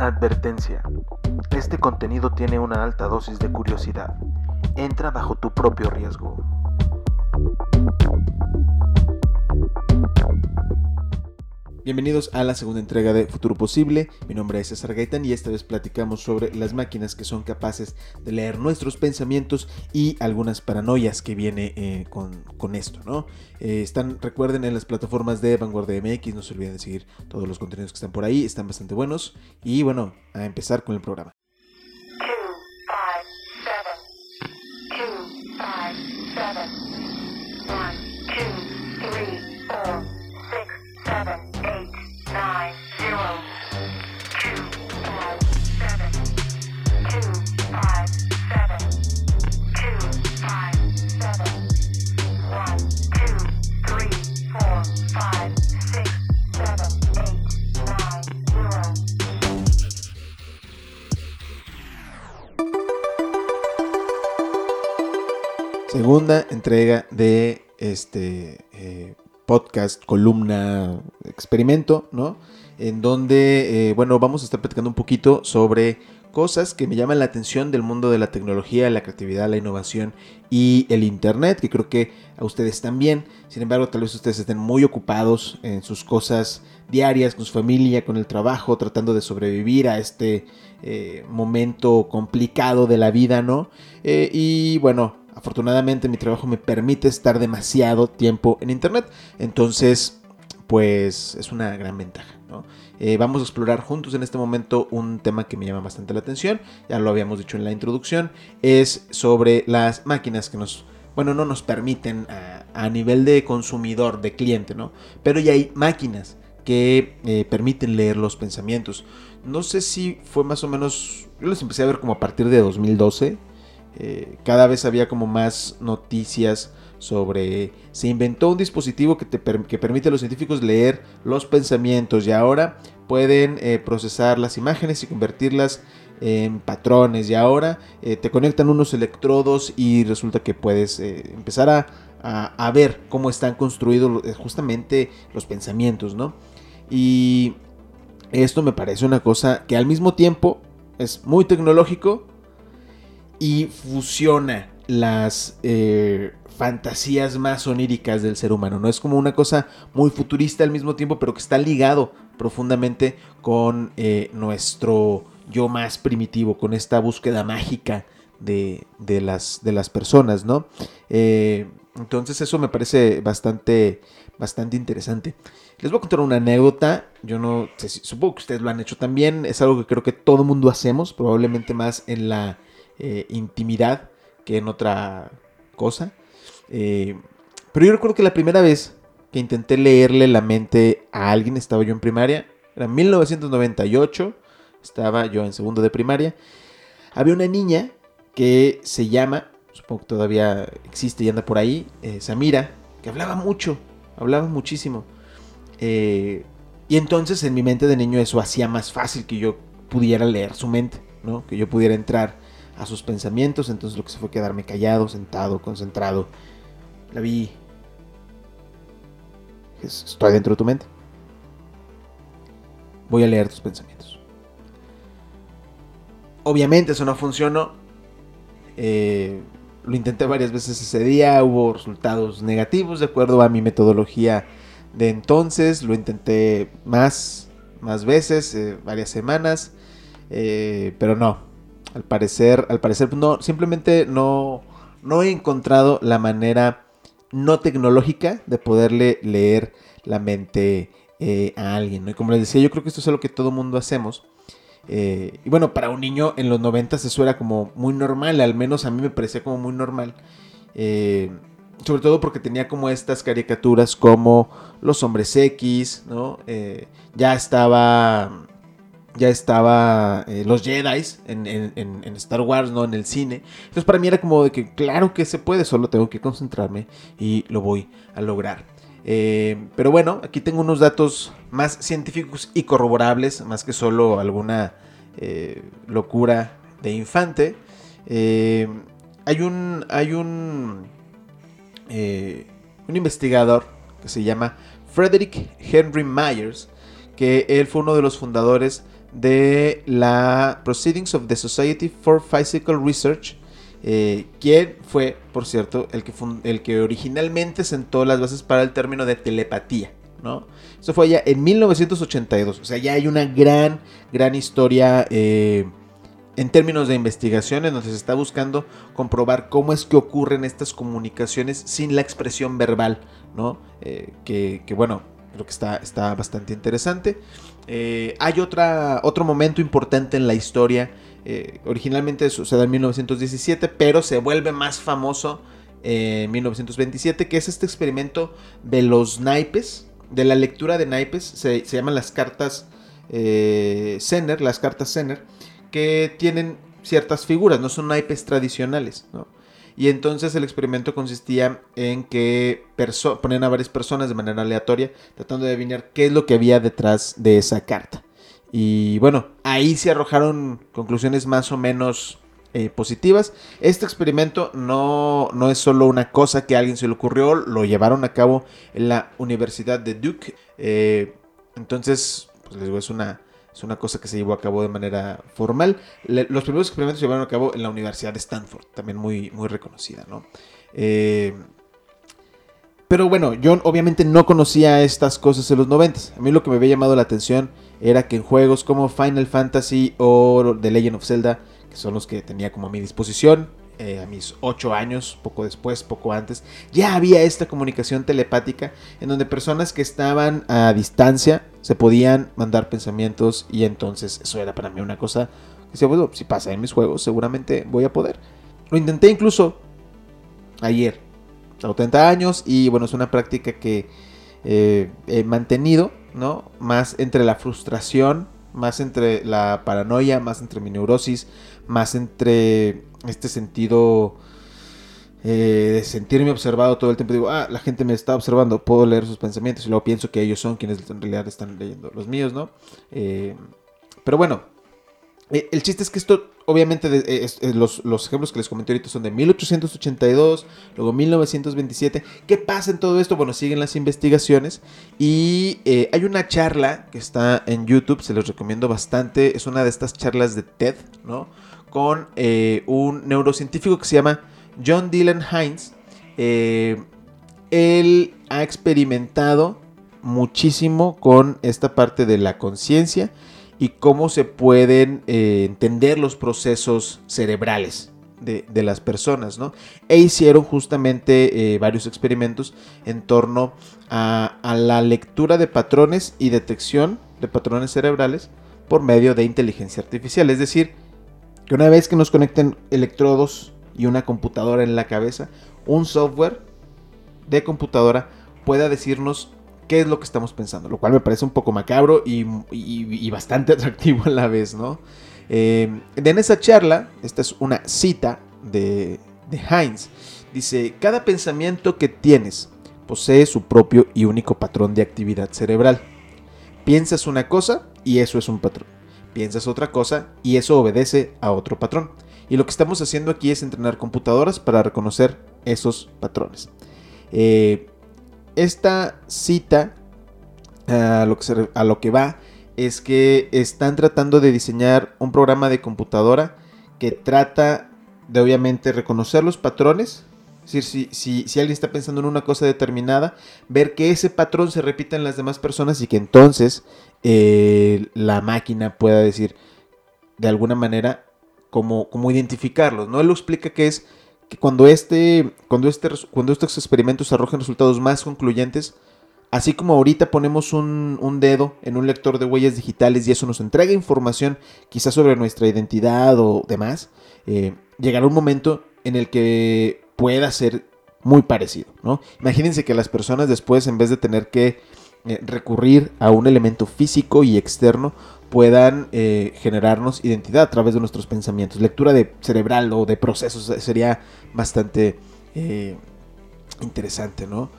Advertencia. Este contenido tiene una alta dosis de curiosidad. Entra bajo tu propio riesgo. Bienvenidos a la segunda entrega de Futuro Posible. Mi nombre es César Gaitán y esta vez platicamos sobre las máquinas que son capaces de leer nuestros pensamientos y algunas paranoias que viene eh, con, esto, ¿no? Eh, están, recuerden, en las plataformas de Vanguardia MX, no se olviden de seguir todos los contenidos que están por ahí, están bastante buenos. Y bueno, a empezar con el programa. Segunda entrega de este eh, podcast, columna, experimento, ¿no? En donde, eh, bueno, vamos a estar platicando un poquito sobre cosas que me llaman la atención del mundo de la tecnología, la creatividad, la innovación y el Internet, que creo que a ustedes también. Sin embargo, tal vez ustedes estén muy ocupados en sus cosas diarias, con su familia, con el trabajo, tratando de sobrevivir a este eh, momento complicado de la vida, ¿no? y bueno, Afortunadamente mi trabajo me permite estar demasiado tiempo en internet. Entonces, pues es una gran ventaja. Eh, vamos a explorar juntos en este momento un tema que me llama bastante la atención. Ya lo habíamos dicho en la introducción. Es sobre las máquinas que nos bueno, no nos permiten a, nivel de consumidor, de cliente, ¿no? Pero ya hay máquinas que eh, permiten leer los pensamientos. No sé si fue más o menos, yo los empecé a ver como a partir de 2012, eh, cada vez había como más noticias sobre se inventó un dispositivo que, te, que permite a los científicos leer los pensamientos y ahora pueden eh, procesar las imágenes y convertirlas en patrones y ahora eh, te conectan unos electrodos y resulta que puedes empezar a, a, ver cómo están construidos justamente los pensamientos, ¿no? Y esto me parece una cosa que al mismo tiempo es muy tecnológico, y fusiona las eh, fantasías más oníricas del ser humano. No es como una cosa muy futurista al mismo tiempo, pero que está ligado profundamente con eh, nuestro yo más primitivo, con esta búsqueda mágica de, las, de las personas, ¿no? Eh, entonces eso me parece bastante, bastante interesante. Les voy a contar una anécdota. Yo no sé si, supongo que ustedes lo han hecho también. Es algo que creo que todo mundo hacemos, probablemente más en la eh, intimidad que en otra cosa. Eh, pero yo recuerdo que la primera vez que intenté leerle la mente a alguien, estaba yo en primaria, era en 1998, estaba yo en segundo de primaria. Había una niña que se llama, supongo que todavía existe y anda por ahí, eh, Samira, que hablaba mucho, hablaba muchísimo. y entonces en mi mente de niño eso hacía más fácil que yo pudiera leer su mente, ¿no? Que yo pudiera entrar a sus pensamientos, entonces lo que se fue quedarme callado, sentado, concentrado. La vi. Estoy dentro de tu mente. Voy a leer tus pensamientos. Obviamente eso no funcionó. Eh, lo intenté varias veces ese día, hubo resultados negativos de acuerdo a mi metodología de entonces. Lo intenté más, más veces, eh, varias semanas, eh, pero no, al parecer, al parecer no, simplemente no, no he encontrado la manera no tecnológica de poderle leer la mente eh, a alguien. Y como les decía, yo creo que esto es algo que todo mundo hacemos. Eh, y bueno, para un niño en los 90 eso era como muy normal, al menos a mí me parecía como muy normal. Eh, sobre todo porque tenía como estas caricaturas como los hombres X, ¿no? ya estaba ya estaba eh, los Jedi en, Star Wars, ¿no? En el cine. Entonces para mí era como de que claro que se puede, solo tengo que concentrarme y lo voy a lograr. Eh, pero bueno, aquí tengo unos datos más científicos y corroborables, más que solo alguna eh, locura de infante. hay un, hay un, un investigador que se llama Frederick Henry Myers, que él fue uno de los fundadores de la Proceedings of the Society for Physical Research, eh, quien fue, por cierto, el que, el que originalmente sentó las bases para el término de telepatía. ¿no? Eso fue ya en 1982, o sea, ya hay una gran, gran historia eh, en términos de investigación en donde se está buscando comprobar cómo es que ocurren estas comunicaciones sin la expresión verbal, ¿no? Eh, que, bueno, creo que está, está bastante interesante. Eh, hay otra, otro momento importante en la historia. Eh, originalmente sucede en 1917, pero se vuelve más famoso en 1927, que es este experimento de los naipes, de la lectura de naipes. Se, llaman las cartas eh, las cartas Zener, que tienen ciertas figuras, no son naipes tradicionales. Y entonces el experimento consistía en que ponían a varias personas de manera aleatoria tratando de adivinar qué es lo que había detrás de esa carta. Y bueno, ahí se arrojaron conclusiones más o menos eh, positivas. Este experimento no, no, es solo una cosa que a alguien se le ocurrió, lo llevaron a cabo en la Universidad de Duke. Eh, entonces, pues les digo, es una, es una cosa que se llevó a cabo de manera formal. los primeros experimentos se llevaron a cabo en la Universidad de Stanford, también muy, muy reconocida, ¿no? Eh, pero bueno, yo obviamente no conocía estas cosas en los 90. A mí lo que me había llamado la atención era que en juegos como Final Fantasy o The Legend of Zelda, que son los que tenía como a mi disposición, eh, a mis 8 años, poco después, poco antes, ya había esta comunicación telepática en donde personas que estaban a distancia se podían mandar pensamientos y entonces eso era para mí una cosa que decía, bueno, si pasa en mis juegos seguramente voy a poder. Lo intenté incluso ayer, a 30 años y bueno, es una práctica que eh, he mantenido, ¿no? Más entre la frustración, más entre la paranoia, más entre mi neurosis, más entre este sentido eh, de sentirme observado todo el tiempo. Digo, ah, la gente me está observando, puedo leer sus pensamientos y luego pienso que ellos son quienes en realidad están leyendo los míos, ¿no? Eh, pero bueno, eh, el chiste es que esto, obviamente, los, los, ejemplos que les comenté ahorita son de 1882, luego 1927. ¿Qué pasa en todo esto? Bueno, siguen las investigaciones y hay una charla que está en YouTube, se los recomiendo bastante. Es una de estas charlas de TED, ¿no? Con eh, un neurocientífico que se llama John Dylan Hines. Eh, él ha experimentado muchísimo con esta parte de la conciencia y cómo se pueden eh, entender los procesos cerebrales de, las personas, ¿no? E hicieron justamente varios experimentos en torno a, a, la lectura de patrones y detección de patrones cerebrales por medio de inteligencia artificial, es decir, que una vez que nos conecten electrodos y una computadora en la cabeza, un software de computadora pueda decirnos qué es lo que estamos pensando, lo cual me parece un poco macabro y, bastante atractivo a la vez, ¿no? Eh, en esa charla, esta es una cita de, de Heinz, dice, cada pensamiento que tienes posee su propio y único patrón de actividad cerebral. Piensas una cosa y eso es un patrón piensas otra cosa y eso obedece a otro patrón. Y lo que estamos haciendo aquí es entrenar computadoras para reconocer esos patrones. Eh, esta cita a lo, que a lo que va es que están tratando de diseñar un programa de computadora que trata de obviamente reconocer los patrones es decir, si, si, alguien está pensando en una cosa determinada, ver que ese patrón se repita en las demás personas y que entonces eh, la máquina pueda decir de alguna manera cómo, cómo identificarlos. ¿no? Él lo explica que es que cuando, este, cuando, este, cuando estos experimentos arrojen resultados más concluyentes, así como ahorita ponemos un, dedo en un lector de huellas digitales y eso nos entrega información quizás sobre nuestra identidad o demás, eh, llegará un momento en el que pueda ser muy parecido, ¿no? Imagínense que las personas después, en vez de tener que eh, recurrir a un elemento físico y externo, puedan eh, generarnos identidad a través de nuestros pensamientos. Lectura de cerebral o de procesos eh, sería bastante interesante, ¿no?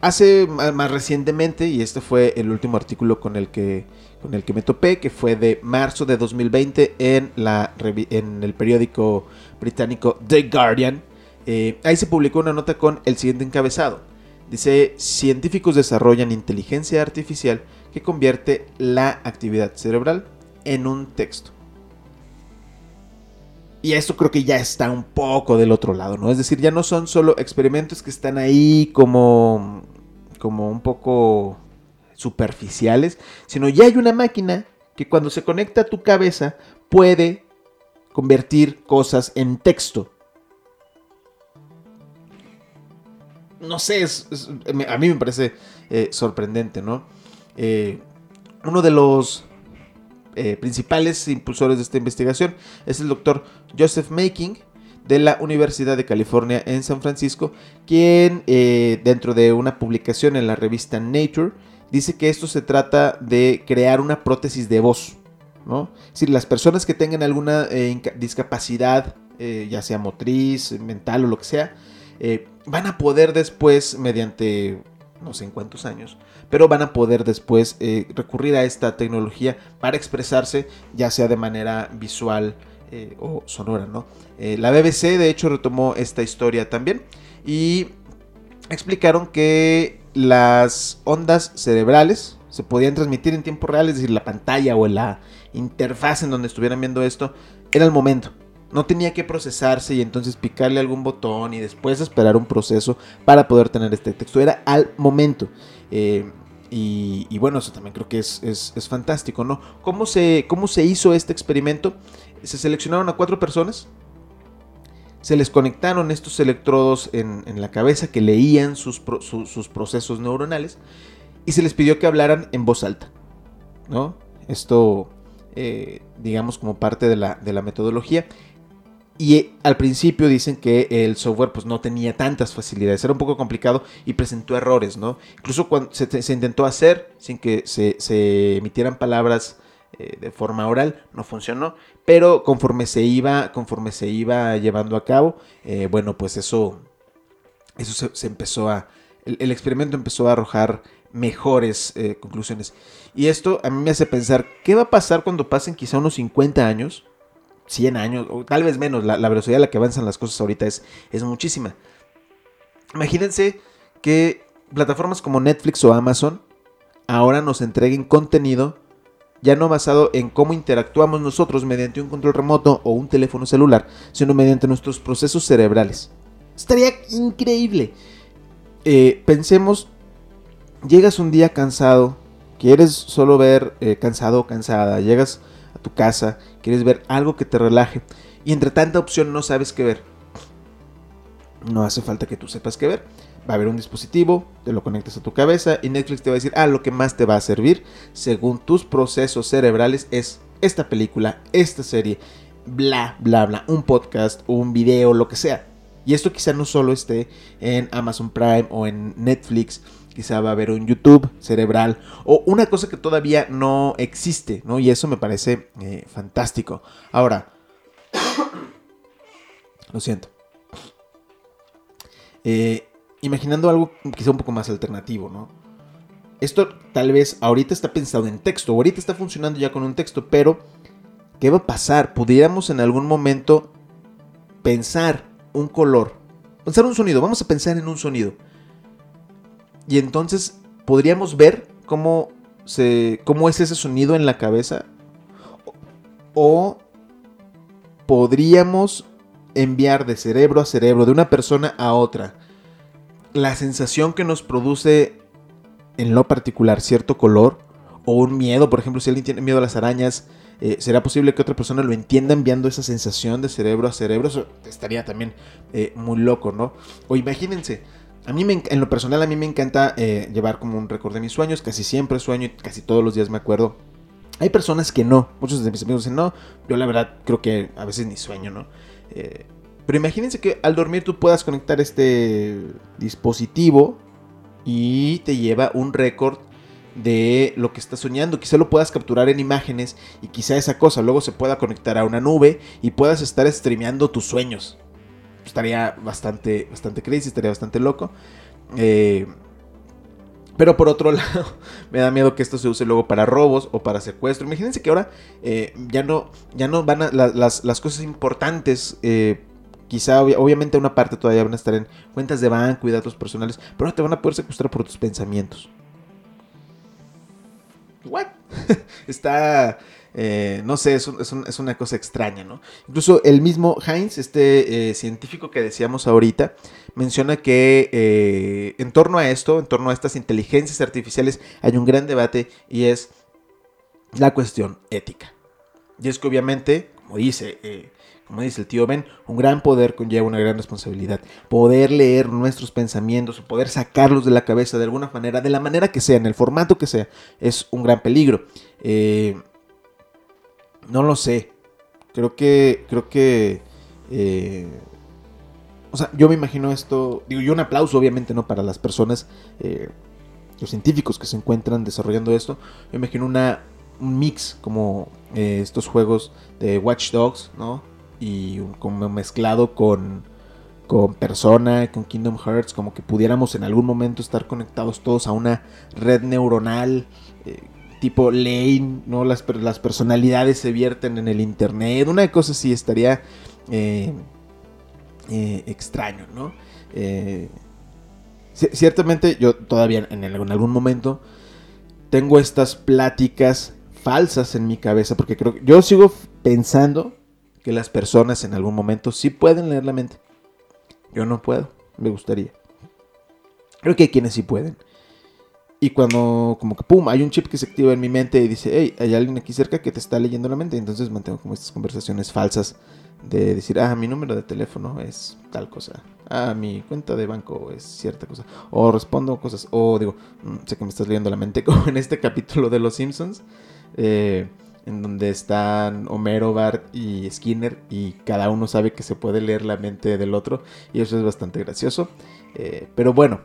hace más recientemente, y este fue el último artículo con el que, con el que me topé, que fue de marzo de 2020 en, la, en el periódico británico The Guardian, eh, ahí se publicó una nota con el siguiente encabezado. Dice, científicos desarrollan inteligencia artificial que convierte la actividad cerebral en un texto. Y esto creo que ya está un poco del otro lado, ¿no? Es decir, ya no son solo experimentos que están ahí como, como un poco superficiales, sino ya hay una máquina que cuando se conecta a tu cabeza puede convertir cosas en texto. No sé, a mí me parece eh, sorprendente, ¿no? Eh, uno de los eh, principales impulsores de esta investigación es el doctor Joseph Making de la Universidad de California en San Francisco, quien dentro de una publicación en la revista Nature dice que esto se trata de crear una prótesis de voz. ¿no? Es las personas que tengan alguna discapacidad, ya sea motriz, mental o lo que sea, eh, van a poder después, mediante no sé en cuántos años, pero van a poder después recurrir a esta tecnología para expresarse, ya sea de manera visual o sonora, ¿no? la BBC, de hecho, retomó esta historia también y explicaron que las ondas cerebrales se podían transmitir en tiempo real, es decir, la pantalla o la interfaz en donde estuvieran viendo esto, era el momento. No tenía que procesarse y entonces picarle algún botón y después esperar un proceso para poder tener este texto. Era al momento. Eh, y, bueno, eso también creo que es, es, fantástico, ¿no? ¿Cómo se, ¿Cómo se hizo este experimento? Se seleccionaron a cuatro personas se les conectaron estos electrodos en, la cabeza que leían sus, procesos neuronales y se les pidió que hablaran en voz alta. ¿no? Esto, eh, digamos, como parte de la, metodología. Y eh, al principio dicen que el software pues, no tenía tantas facilidades, era un poco complicado y presentó errores, ¿no? Incluso cuando se, intentó hacer sin que se, emitieran palabras eh, de forma oral, no funcionó, pero conforme se iba, conforme se iba llevando a cabo, eh, bueno, pues eso, eso se, empezó a, el, experimento empezó a arrojar mejores conclusiones. Y esto a mí me hace pensar, ¿qué va a pasar cuando pasen quizá unos 50 años? 100 años, o tal vez menos, la, velocidad a la que avanzan las cosas ahorita es, es muchísima. Imagínense que plataformas como Netflix o Amazon ahora nos entreguen contenido ya no basado en cómo interactuamos nosotros mediante un control remoto o un teléfono celular, sino mediante nuestros procesos cerebrales. Estaría increíble. Eh, pensemos, llegas un día cansado, quieres solo ver eh, cansado o cansada, llegas a tu casa, quieres ver algo que te relaje y entre tanta opción no sabes qué ver. No hace falta que tú sepas qué ver va a haber un dispositivo, te lo conectas a tu cabeza y Netflix te va a decir, ah, lo que más te va a servir según tus procesos cerebrales es esta película, esta serie, bla, bla, bla, un podcast, un video, lo que sea. Y esto quizá no solo esté en Amazon Prime o en Netflix, quizá va a haber un YouTube cerebral o una cosa que todavía no existe, ¿no? Y eso me parece eh, fantástico. Ahora, lo siento. Eh, imaginando algo quizá un poco más alternativo, ¿no? Esto tal vez ahorita está pensado en texto, ahorita está funcionando ya con un texto, pero ¿qué va a pasar? Pudiéramos en algún momento pensar un color, pensar un sonido, vamos a pensar en un sonido. Y entonces podríamos ver cómo, se, cómo es ese sonido en la cabeza. O podríamos enviar de cerebro a cerebro, de una persona a otra, la sensación que nos produce en lo particular cierto color o un miedo, por ejemplo, si alguien tiene miedo a las arañas, eh, ¿será posible que otra persona lo entienda enviando esa sensación de cerebro a cerebro? Eso estaría también eh, muy loco, ¿no? O imagínense, a mí me, en lo personal a mí me encanta eh, llevar como un récord de mis sueños, casi siempre sueño y casi todos los días me acuerdo. Hay personas que no, muchos de mis amigos dicen no, yo la verdad creo que a veces ni sueño, ¿no? Pero imagínense que al dormir tú puedas conectar este dispositivo y te lleva un récord de lo que estás soñando. Quizá lo puedas capturar en imágenes y quizá esa cosa luego se pueda conectar a una nube y puedas estar streameando tus sueños. Estaría bastante, bastante crazy, estaría bastante loco. Eh, pero por otro lado, me da miedo que esto se use luego para robos o para secuestro. Imagínense que ahora eh, ya, no, ya no van a las, las, cosas importantes eh, Quizá, obviamente, una parte todavía van a estar en cuentas de banco y datos personales, pero te van a poder secuestrar por tus pensamientos. ¿What? Está, eh, no sé, es, es, una cosa extraña, ¿no? Incluso el mismo Heinz, este eh, científico que decíamos ahorita, menciona que eh, en torno a esto, en torno a estas inteligencias artificiales, hay un gran debate y es la cuestión ética. Y es que obviamente, como dice como dice el tío Ben, un gran poder conlleva una gran responsabilidad. Poder leer nuestros pensamientos o poder sacarlos de la cabeza de alguna manera, de la manera que sea, en el formato que sea, es un gran peligro. Eh, no lo sé. Creo que. Creo que. Eh, o sea, yo me imagino esto. Digo, y un aplauso, obviamente, ¿no? Para las personas. Eh, los científicos que se encuentran desarrollando esto. Yo me imagino una, un mix como estos juegos de Watch Dogs, ¿no? y como mezclado con, con Persona, con Kingdom Hearts, como que pudiéramos en algún momento estar conectados todos a una red neuronal. Eh, tipo Lane, ¿no? Las, las, personalidades se vierten en el internet. Una cosa así estaría eh, eh, extraño, ¿no? ciertamente yo todavía en, en, algún momento tengo estas pláticas falsas en mi cabeza porque creo que yo sigo pensando que las personas en algún momento sí pueden leer la mente. Yo no puedo, me gustaría. Creo que hay quienes sí pueden. Y cuando como que pum, hay un chip que se activa en mi mente y dice, hey, hay alguien aquí cerca que te está leyendo la mente. Entonces mantengo como estas conversaciones falsas de decir, ah, mi número de teléfono es tal cosa. Ah, mi cuenta de banco es cierta cosa. O respondo cosas. O digo, mm, sé que me estás leyendo la mente como en este capítulo de Los Simpsons. Eh, en donde están Homero, Bart y Skinner y cada uno sabe que se puede leer la mente del otro y eso es bastante gracioso. Eh, pero bueno,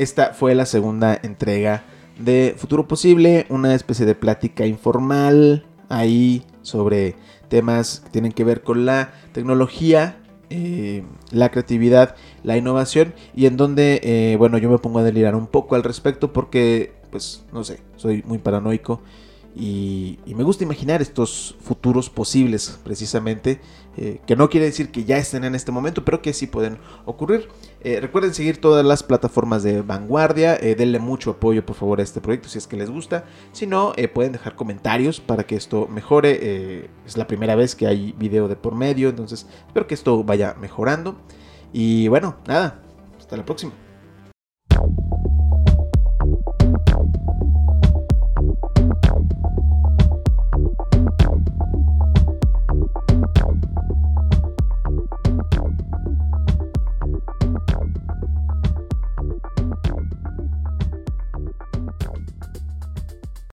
esta fue la segunda entrega de Futuro Posible, una especie de plática informal ahí sobre temas que tienen que ver con la tecnología, eh, la creatividad, la innovación y en donde, eh, bueno, yo me pongo a delirar un poco al respecto porque, pues, no sé, soy muy paranoico y, me gusta imaginar estos futuros posibles, precisamente, eh, que no quiere decir que ya estén en este momento, pero que sí pueden ocurrir. Eh, recuerden seguir todas las plataformas de vanguardia, eh, denle mucho apoyo por favor a este proyecto si es que les gusta. Si no, pueden dejar comentarios para que esto mejore. es la primera vez que hay video de por medio, entonces espero que esto vaya mejorando. Y bueno, nada, hasta la próxima.